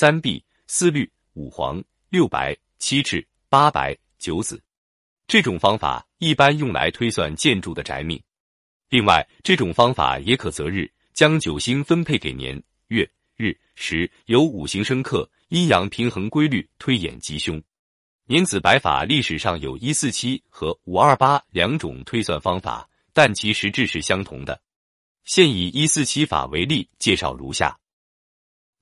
三碧、四绿、五黄、六白、七赤、八白、九紫。这种方法一般用来推算建筑的宅命。另外，这种方法也可择日，将九星分配给年、月、日、时，由五行生克、阴阳平衡规律推演吉凶。年子白法历史上有一四七和五二八两种推算方法，但其实质是相同的。现以一四七法为例，介绍如下：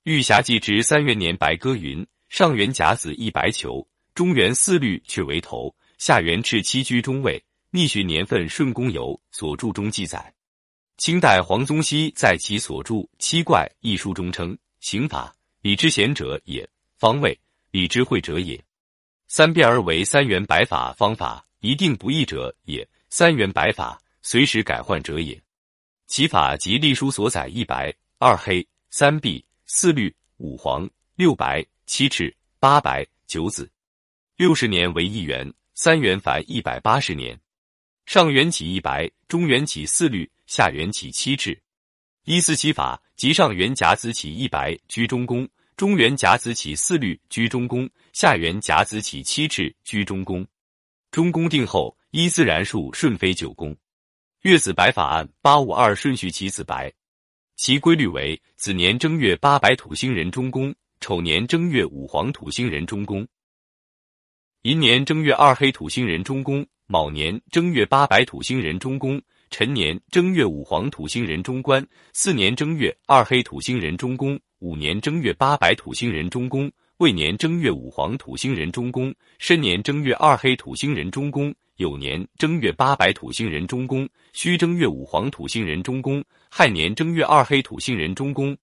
玉匣记之三元年白歌云：上元甲子一白球，中元四绿却为头，下元赤七居中位。逆循年份顺宫游所著中记载，清代黄宗羲在其所著《七怪》一书中称：“刑法，理之贤者也；方位，理之会者也。三变而为三元白法方法，一定不易者也。三元白法，随时改换者也。其法即隶书所载一白、二黑、三碧、四绿、五黄、六白、七赤、八白、九紫。六十年为一元，三元凡一百八十年。”上元起一白，中元起四绿，下元起七赤。一四七法即上元甲子起一白居中宫，中元甲子起四绿居中宫，下元甲子起七赤居中宫。中宫定后，依自然数顺飞九宫。月子白法按八五二顺序起子白，其规律为：子年正月八白土星人中宫，丑年正月五黄土星人中宫，寅年正月二黑土星人中宫。卯年正月八白土星人中宫，辰年正月五黄土星人中官，巳年正月二黑土星人中宫，五年正月八白土星人中宫，未年正月五黄土星人中宫，申年正月二黑土星人中宫，酉年正月八白土星人中宫，戌正月五黄土星人中宫，亥年正月二黑土星人中宫。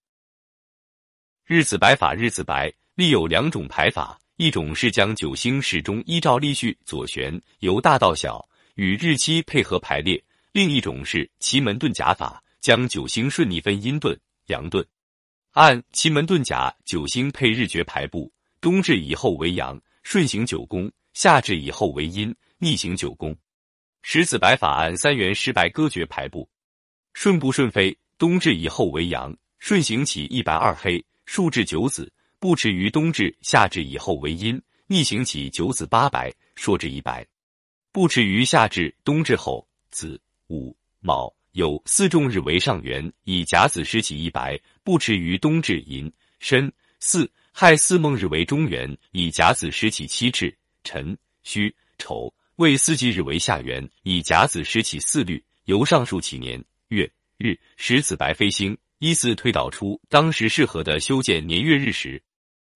日子白法日子白，立有两种排法。一种是将九星始终依照例序左旋，由大到小，与日期配合排列；另一种是奇门遁甲法，将九星顺逆分阴遁、阳遁，按奇门遁甲九星配日诀排布，冬至以后为阳，顺行九宫；夏至以后为阴，逆行九宫。十子白法按三元十白歌诀排布，顺不顺飞，冬至以后为阳，顺行起一白二黑，数至九子。不迟于冬至、夏至以后为阴，逆行起九子八白，朔至一白；不迟于夏至、冬至后，子、午、卯、酉四重日为上元，以甲子时起一白；不迟于冬至、寅、申、巳、亥四孟日为中元，以甲子时起七至；辰、戌、丑、未四季日为下元，以甲子时起四律。由上述起年月日时子白飞星，依次推导出当时适合的修建年月日时。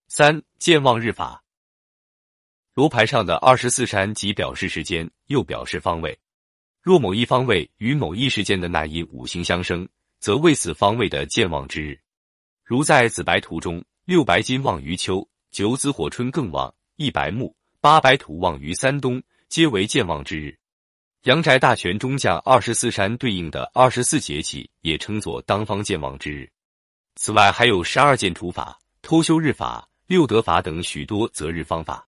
三健旺日法，罗盘上的二十四山即表示时间，又表示方位。若某一方位与某一时间的那一五行相生，则为此方位的健旺之日。如在紫白图中，六白金旺于秋，九紫火春更旺，一白木、八白土旺于三冬，皆为健忘之日。阳宅大全中将二十四山对应的二十四节气，也称作当方健忘之日。此外，还有十二建除法、偷修日法。六德法等许多择日方法。